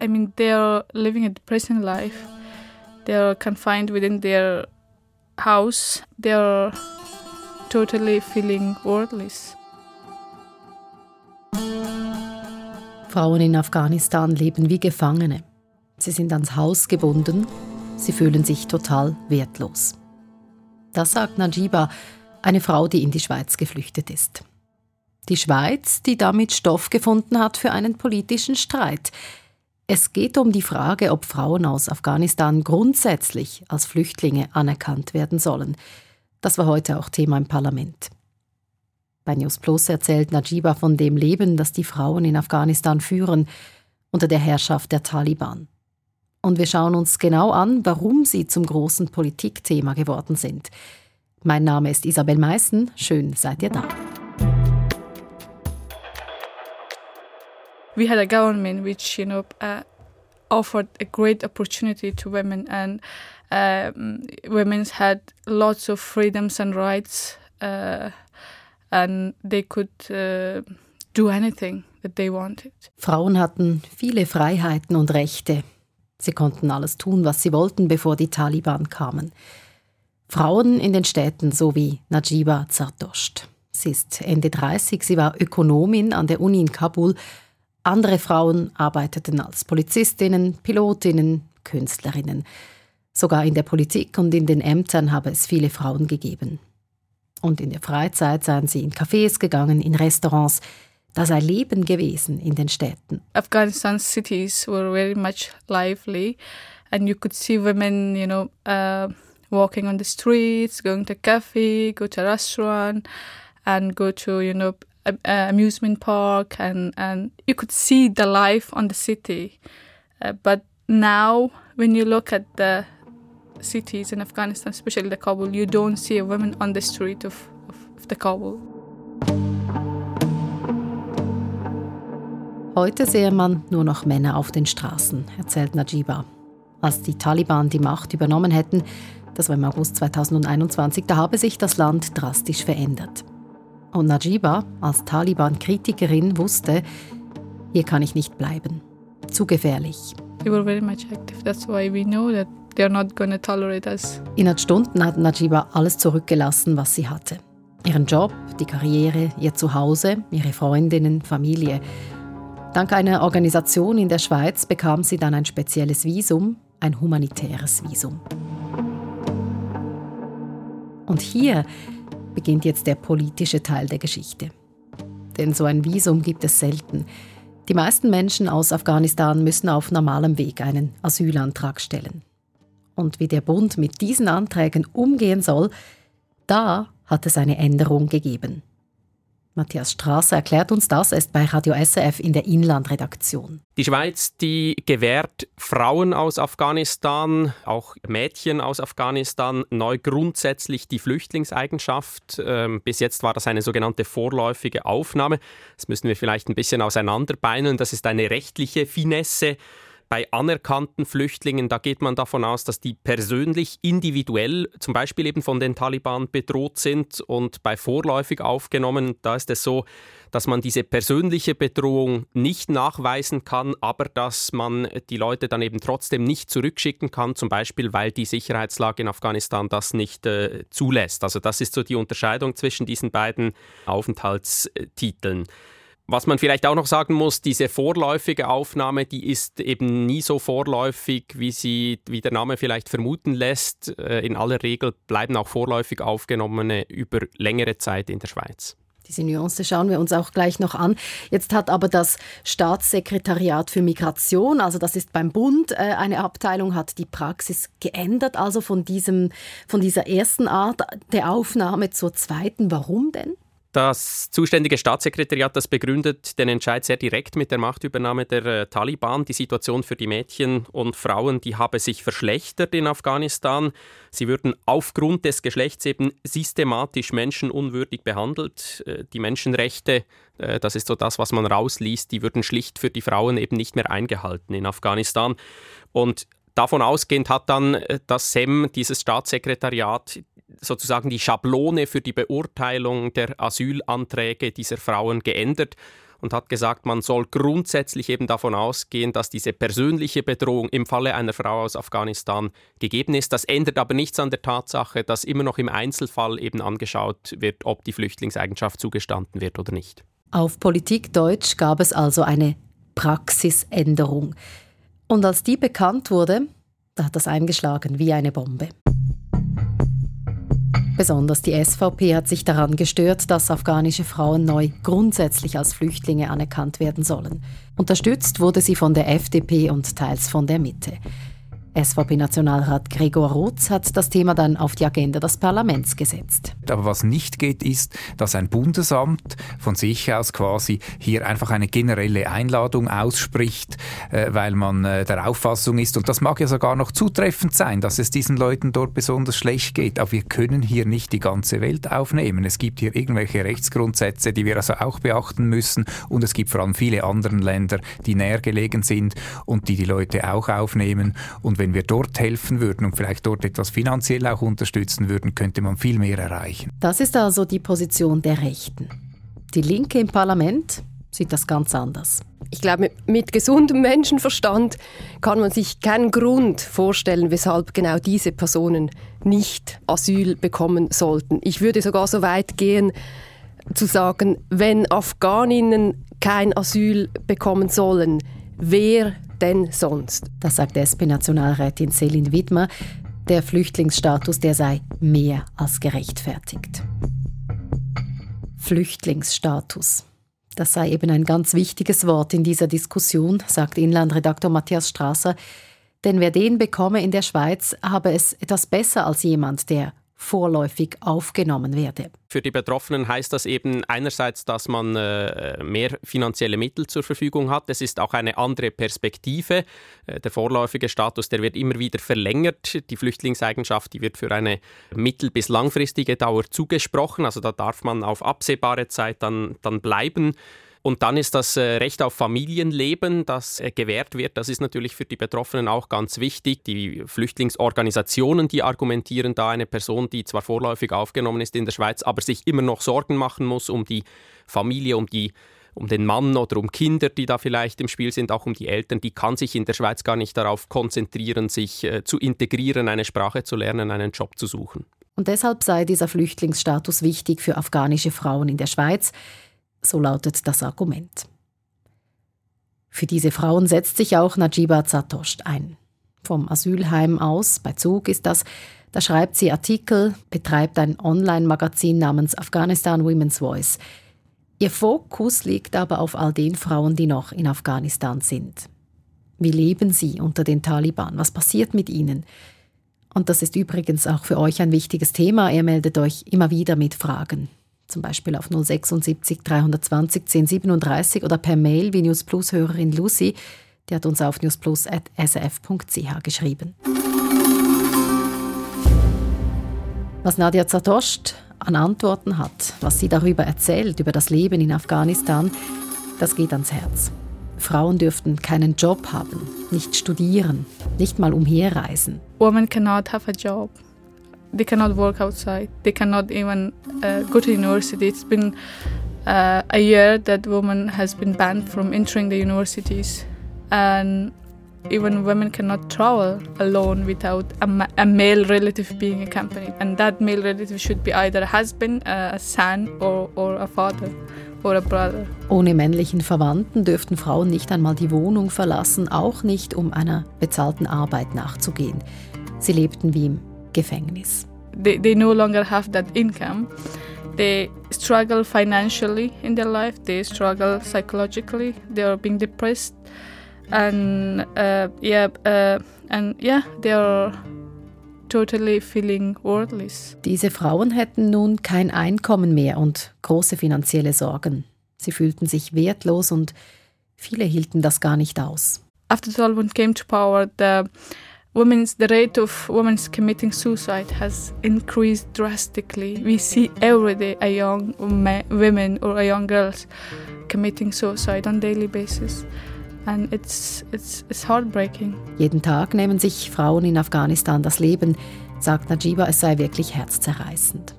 I mean, they're living a depressing life. They're confined within their house. They're totally feeling worthless. Frauen in Afghanistan leben wie Gefangene. Sie sind ans Haus gebunden, sie fühlen sich total wertlos. Das sagt Najiba, eine Frau, die in die Schweiz geflüchtet ist. Die Schweiz, die damit Stoff gefunden hat für einen politischen Streit. Es geht um die Frage, ob Frauen aus Afghanistan grundsätzlich als Flüchtlinge anerkannt werden sollen. Das war heute auch Thema im Parlament. Bei News Plus erzählt Najiba von dem Leben, das die Frauen in Afghanistan führen, unter der Herrschaft der Taliban. Und wir schauen uns genau an, warum sie zum großen Politikthema geworden sind. Mein Name ist Isabel Meissen, schön seid ihr da. We had a government which, you know, uh, offered a great opportunity to women, and um, women had lots of freedoms and rights. Uh, and they could uh, do anything that they wanted. Frauen hatten viele Freiheiten und Rechte. Sie konnten alles tun, was sie wollten, bevor die Taliban kamen. Frauen in den Städten, so wie Najiba Zardosht. Sie ist Ende 30, sie war Ökonomin an der Uni in Kabul. Andere Frauen arbeiteten als Polizistinnen, Pilotinnen, Künstlerinnen. Sogar in der Politik und in den Ämtern habe es viele Frauen gegeben. Und in der Freizeit seien sie in Cafés gegangen, in Restaurants. Da sei Leben gewesen in den Städten. Afghanistan's cities were very much lively and you could see women, you know, uh, walking on the streets, going to a cafe, go to a restaurant and go to, you know, a, a amusement park and, and you could see the life on the city. Uh, but now when you look at the cities in Afghanistan, especially the Kabul, you don't see a woman on the street of, of, of the Kabul. Heute sehe man nur noch Männer auf den Straßen, erzählt Najiba. Als die Taliban die Macht übernommen hätten, das war im August 2021, da habe sich das Land drastisch verändert. Und Najiba als Taliban-Kritikerin wusste, hier kann ich nicht bleiben. Zu gefährlich. We were very much active. That's why we know that they're not going to tolerate us. Innerhalb Stunden hat Najiba alles zurückgelassen, was sie hatte. Ihren Job, die Karriere, ihr Zuhause, ihre Freundinnen, Familie. Dank einer Organisation in der Schweiz bekam sie dann ein spezielles Visum, ein humanitäres Visum. Und hier beginnt jetzt der politische Teil der Geschichte. Denn so ein Visum gibt es selten. Die meisten Menschen aus Afghanistan müssen auf normalem Weg einen Asylantrag stellen und wie der Bund mit diesen Anträgen umgehen soll, da hat es eine Änderung gegeben. Matthias Strasser erklärt uns das. Er ist bei Radio SRF in der Inlandredaktion. Die Schweiz, die gewährt Frauen aus Afghanistan, auch Mädchen aus Afghanistan, neu grundsätzlich die Flüchtlingseigenschaft. Ähm, bis jetzt war das eine sogenannte vorläufige Aufnahme. Das müssen wir vielleicht ein bisschen auseinanderbeinen. Das ist eine rechtliche Finesse bei anerkannten Flüchtlingen, da geht man davon aus, dass die persönlich, individuell, zum Beispiel eben von den Taliban bedroht sind. Und bei vorläufig aufgenommen, da ist es so, dass man diese persönliche Bedrohung nicht nachweisen kann, aber dass man die Leute dann eben trotzdem nicht zurückschicken kann, zum Beispiel weil die Sicherheitslage in Afghanistan das nicht äh, zulässt. Also das ist so die Unterscheidung zwischen diesen beiden Aufenthaltstiteln. Was man vielleicht auch noch sagen muss, diese vorläufige Aufnahme, die ist eben nie so vorläufig, wie sie, wie der Name vielleicht vermuten lässt. Äh, in aller Regel bleiben auch vorläufig Aufgenommene über längere Zeit in der Schweiz. Diese Nuance schauen wir uns auch gleich noch an. Jetzt hat aber das Staatssekretariat für Migration, also das ist beim Bund äh, eine Abteilung, hat die Praxis geändert, also von, diesem, von dieser ersten Art der Aufnahme zur zweiten. Warum denn? Das zuständige Staatssekretariat, das begründet den Entscheid sehr direkt mit der Machtübernahme der äh, Taliban. Die Situation für die Mädchen und Frauen, die habe sich verschlechtert in Afghanistan. Sie würden aufgrund des Geschlechts eben systematisch menschenunwürdig behandelt. Äh, die Menschenrechte, äh, das ist so das, was man rausliest, die würden schlicht für die Frauen eben nicht mehr eingehalten in Afghanistan. Und Davon ausgehend hat dann das SEM, dieses Staatssekretariat, sozusagen die Schablone für die Beurteilung der Asylanträge dieser Frauen geändert. und hat gesagt, man soll grundsätzlich eben davon ausgehen, dass diese persönliche Bedrohung im Falle einer Frau aus Afghanistan gegeben ist. Das ändert aber nichts an der Tatsache, dass immer noch im Einzelfall eben angeschaut wird, ob die Flüchtlingseigenschaft zugestanden wird oder nicht. Auf Politik Deutsch gab es also eine Praxisänderung. Und als die bekannt wurde, da hat das eingeschlagen wie eine Bombe. Besonders die SVP hat sich daran gestört, dass afghanische Frauen neu grundsätzlich als Flüchtlinge anerkannt werden sollen. Unterstützt wurde sie von der FDP und teils von der Mitte. SVP-Nationalrat Gregor Rotz hat das Thema dann auf die Agenda des Parlaments gesetzt. Aber was nicht geht, ist, dass ein Bundesamt von sich aus quasi hier einfach eine generelle Einladung ausspricht, äh, weil man äh, der Auffassung ist, und das mag ja sogar noch zutreffend sein, dass es diesen Leuten dort besonders schlecht geht. Aber wir können hier nicht die ganze Welt aufnehmen. Es gibt hier irgendwelche Rechtsgrundsätze, die wir also auch beachten müssen. Und es gibt vor allem viele andere Länder, die näher gelegen sind und die die Leute auch aufnehmen. Und wenn wir dort helfen würden und vielleicht dort etwas finanziell auch unterstützen würden, könnte man viel mehr erreichen. Das ist also die Position der Rechten. Die Linke im Parlament sieht das ganz anders. Ich glaube, mit gesundem Menschenverstand kann man sich keinen Grund vorstellen, weshalb genau diese Personen nicht Asyl bekommen sollten. Ich würde sogar so weit gehen, zu sagen, wenn Afghaninnen kein Asyl bekommen sollen, wer denn sonst? Das sagt SP-Nationalrätin Selin Widmer. Der Flüchtlingsstatus, der sei mehr als gerechtfertigt. Flüchtlingsstatus. Das sei eben ein ganz wichtiges Wort in dieser Diskussion, sagt Inlandredaktor Matthias Strasser. Denn wer den bekomme in der Schweiz, habe es etwas besser als jemand, der vorläufig aufgenommen werde. Für die Betroffenen heißt das eben einerseits, dass man äh, mehr finanzielle Mittel zur Verfügung hat. Es ist auch eine andere Perspektive. Äh, der vorläufige Status, der wird immer wieder verlängert. Die Flüchtlingseigenschaft, die wird für eine mittel- bis langfristige Dauer zugesprochen. Also da darf man auf absehbare Zeit dann, dann bleiben. Und dann ist das äh, Recht auf Familienleben, das äh, gewährt wird. Das ist natürlich für die Betroffenen auch ganz wichtig. Die Flüchtlingsorganisationen, die argumentieren da eine Person, die zwar vorläufig aufgenommen ist in der Schweiz, aber sich immer noch Sorgen machen muss um die Familie, um die um den Mann oder um Kinder, die da vielleicht im Spiel sind, auch um die Eltern, die kann sich in der Schweiz gar nicht darauf konzentrieren, sich äh, zu integrieren, eine Sprache zu lernen, einen Job zu suchen. Und deshalb sei dieser Flüchtlingsstatus wichtig für afghanische Frauen in der Schweiz. So lautet das Argument. Für diese Frauen setzt sich auch Najiba Zatosht ein. Vom Asylheim aus, bei Zug ist das, da schreibt sie Artikel, betreibt ein Online-Magazin namens Afghanistan Women's Voice. Ihr Fokus liegt aber auf all den Frauen, die noch in Afghanistan sind. Wie leben sie unter den Taliban? Was passiert mit ihnen? Und das ist übrigens auch für euch ein wichtiges Thema. Ihr meldet euch immer wieder mit Fragen zum Beispiel auf 076 320 1037 oder per Mail wie News Plus Hörerin Lucy, die hat uns auf newsplus.sf.ch geschrieben. Was Nadia Zatoscht an Antworten hat, was sie darüber erzählt, über das Leben in Afghanistan, das geht ans Herz. Frauen dürften keinen Job haben, nicht studieren, nicht mal umherreisen. Women cannot have a job. They cannot work outside. They cannot even uh, go to university. It's been uh, a year that women has been banned from entering the universities, and even women cannot travel alone without a, ma- a male relative being accompanied. And that male relative should be either a husband, a son, or, or a father. Ohne männlichen Verwandten dürften Frauen nicht einmal die Wohnung verlassen, auch nicht um einer bezahlten Arbeit nachzugehen. Sie lebten wie im Gefängnis. They, they no longer have that income. They struggle financially in their life, they struggle psychologically, they are being depressed. And uh, yeah, uh, and yeah, they are totally feeling worthless. Diese Frauen hätten nun kein Einkommen mehr und große finanzielle Sorgen. Sie fühlten sich wertlos und viele hielten das gar nicht aus. After Taliban came to power, the women's the rate of women committing suicide has increased drastically. We see every day a young women or a young girls committing suicide on daily basis. And it's, it's, it's heartbreaking. Jeden Tag nehmen sich Frauen in Afghanistan das Leben, sagt Najiba, es sei wirklich herzzerreißend.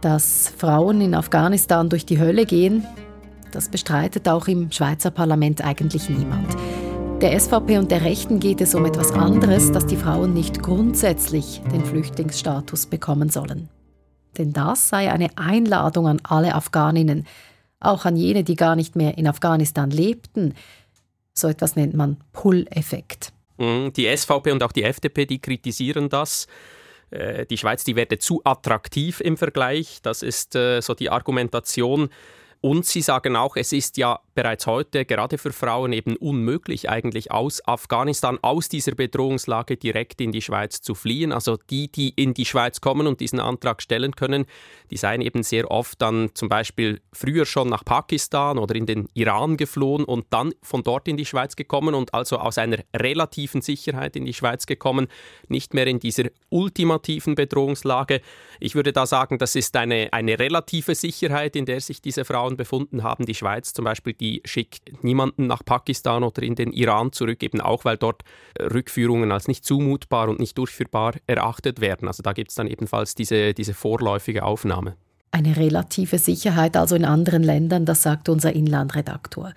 Dass Frauen in Afghanistan durch die Hölle gehen, das bestreitet auch im Schweizer Parlament eigentlich niemand. Der SVP und der Rechten geht es um etwas anderes, dass die Frauen nicht grundsätzlich den Flüchtlingsstatus bekommen sollen. Denn das sei eine Einladung an alle Afghaninnen, auch an jene, die gar nicht mehr in Afghanistan lebten. So etwas nennt man Pull-Effekt. Mhm, die SVP und auch die FDP, die kritisieren das. Äh, die Schweiz, die werde zu attraktiv im Vergleich. Das ist äh, so die Argumentation. Und sie sagen auch, es ist ja bereits heute gerade für Frauen eben unmöglich, eigentlich aus Afghanistan, aus dieser Bedrohungslage direkt in die Schweiz zu fliehen. Also die, die in die Schweiz kommen und diesen Antrag stellen können, die seien eben sehr oft dann zum Beispiel früher schon nach Pakistan oder in den Iran geflohen und dann von dort in die Schweiz gekommen und also aus einer relativen Sicherheit in die Schweiz gekommen, nicht mehr in dieser ultimativen Bedrohungslage. Ich würde da sagen, das ist eine, eine relative Sicherheit, in der sich diese Frauen befunden haben. Die Schweiz zum Beispiel, die schickt niemanden nach Pakistan oder in den Iran zurück, eben auch weil dort äh, Rückführungen als nicht zumutbar und nicht durchführbar erachtet werden. Also da gibt es dann ebenfalls diese, diese vorläufige Aufnahme. Eine relative Sicherheit also in anderen Ländern, das sagt unser Inlandredaktor.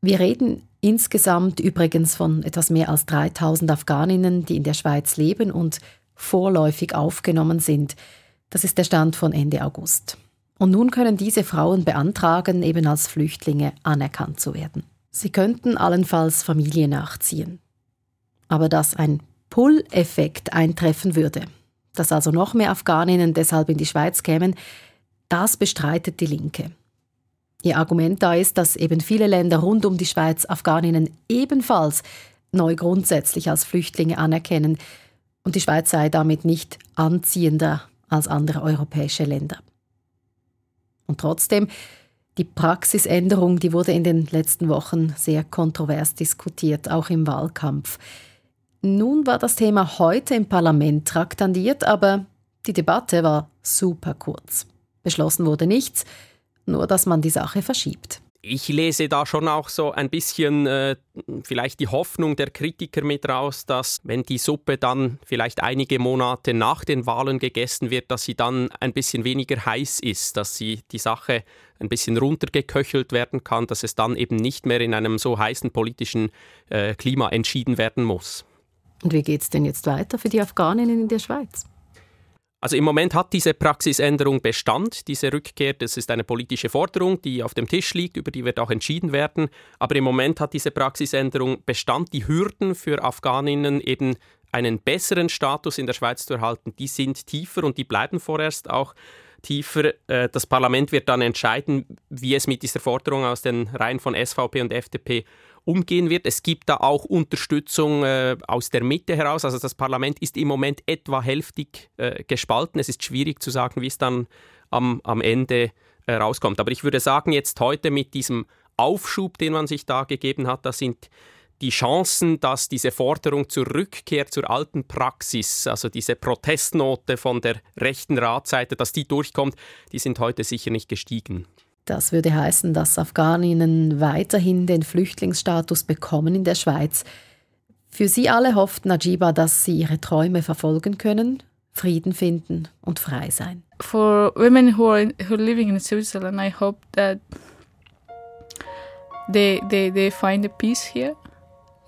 Wir reden insgesamt übrigens von etwas mehr als 3000 Afghaninnen, die in der Schweiz leben und vorläufig aufgenommen sind. Das ist der Stand von Ende August. Und nun können diese Frauen beantragen, eben als Flüchtlinge anerkannt zu werden. Sie könnten allenfalls Familie nachziehen. Aber dass ein Pull-Effekt eintreffen würde, dass also noch mehr Afghaninnen deshalb in die Schweiz kämen, das bestreitet die Linke. Ihr Argument da ist, dass eben viele Länder rund um die Schweiz Afghaninnen ebenfalls neu grundsätzlich als Flüchtlinge anerkennen und die Schweiz sei damit nicht anziehender als andere europäische Länder. Und trotzdem, die Praxisänderung, die wurde in den letzten Wochen sehr kontrovers diskutiert, auch im Wahlkampf. Nun war das Thema heute im Parlament traktandiert, aber die Debatte war super kurz. Beschlossen wurde nichts, nur dass man die Sache verschiebt ich lese da schon auch so ein bisschen äh, vielleicht die Hoffnung der Kritiker mit raus, dass wenn die Suppe dann vielleicht einige Monate nach den Wahlen gegessen wird, dass sie dann ein bisschen weniger heiß ist, dass sie die Sache ein bisschen runtergeköchelt werden kann, dass es dann eben nicht mehr in einem so heißen politischen äh, Klima entschieden werden muss. Und wie geht es denn jetzt weiter für die Afghaninnen in der Schweiz? Also im Moment hat diese Praxisänderung Bestand, diese Rückkehr, das ist eine politische Forderung, die auf dem Tisch liegt, über die wird auch entschieden werden. Aber im Moment hat diese Praxisänderung Bestand. Die Hürden für Afghaninnen eben einen besseren Status in der Schweiz zu erhalten, die sind tiefer und die bleiben vorerst auch tiefer. Äh, das Parlament wird dann entscheiden, wie es mit dieser Forderung aus den Reihen von SVP und FDP umgehen wird. Es gibt da auch Unterstützung äh, aus der Mitte heraus. Also das Parlament ist im Moment etwa hälftig äh, gespalten. Es ist schwierig zu sagen, wie es dann am, am Ende äh, rauskommt. Aber ich würde sagen, jetzt heute mit diesem Aufschub, den man sich da gegeben hat, da sind die Chancen, dass diese Forderung zur Rückkehr zur alten Praxis, also diese Protestnote von der rechten Ratseite, dass die durchkommt, die sind heute sicher nicht gestiegen. Das würde heißen, dass Afghaninnen weiterhin den Flüchtlingsstatus bekommen in der Schweiz. Für sie alle hofft Najiba, dass sie ihre Träume verfolgen können, Frieden finden und frei sein. For women who are, who are living in Switzerland, I hope that they, they, they find a peace here,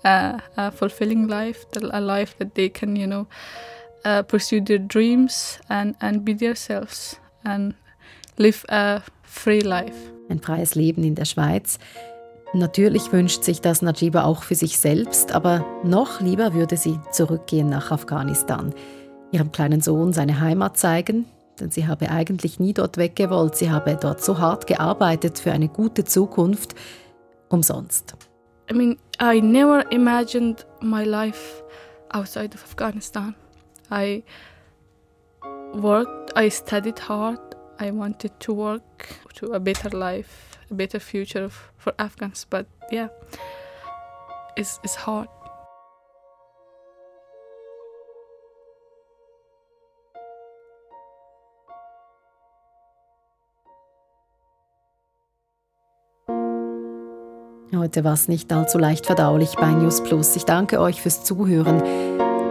uh, a fulfilling life, a life that they can, you know, uh, pursue their dreams and, and be themselves and live a free life. Ein freies Leben in der Schweiz. Natürlich wünscht sich das Najiba auch für sich selbst, aber noch lieber würde sie zurückgehen nach Afghanistan, ihrem kleinen Sohn seine Heimat zeigen, denn sie habe eigentlich nie dort weggewollt, sie habe dort so hart gearbeitet für eine gute Zukunft, umsonst. I mean, I never imagined my life outside of Afghanistan. I worked, I studied hard, I wanted to work to a better life, a better future for Afghans. But yeah, it's, it's hard. Heute war es nicht allzu leicht verdaulich bei News Plus. Ich danke euch fürs Zuhören.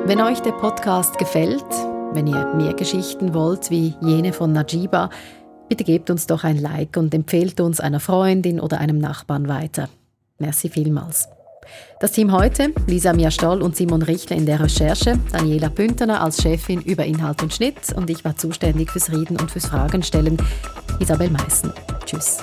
Wenn euch der Podcast gefällt, Wenn ihr mehr Geschichten wollt wie jene von Najiba, bitte gebt uns doch ein Like und empfehlt uns einer Freundin oder einem Nachbarn weiter. Merci vielmals. Das Team heute, Lisa Mia Stoll und Simon Richler in der Recherche, Daniela Pünterner als Chefin über Inhalt und Schnitt und ich war zuständig fürs Reden und fürs Fragenstellen, Isabel Meissen. Tschüss.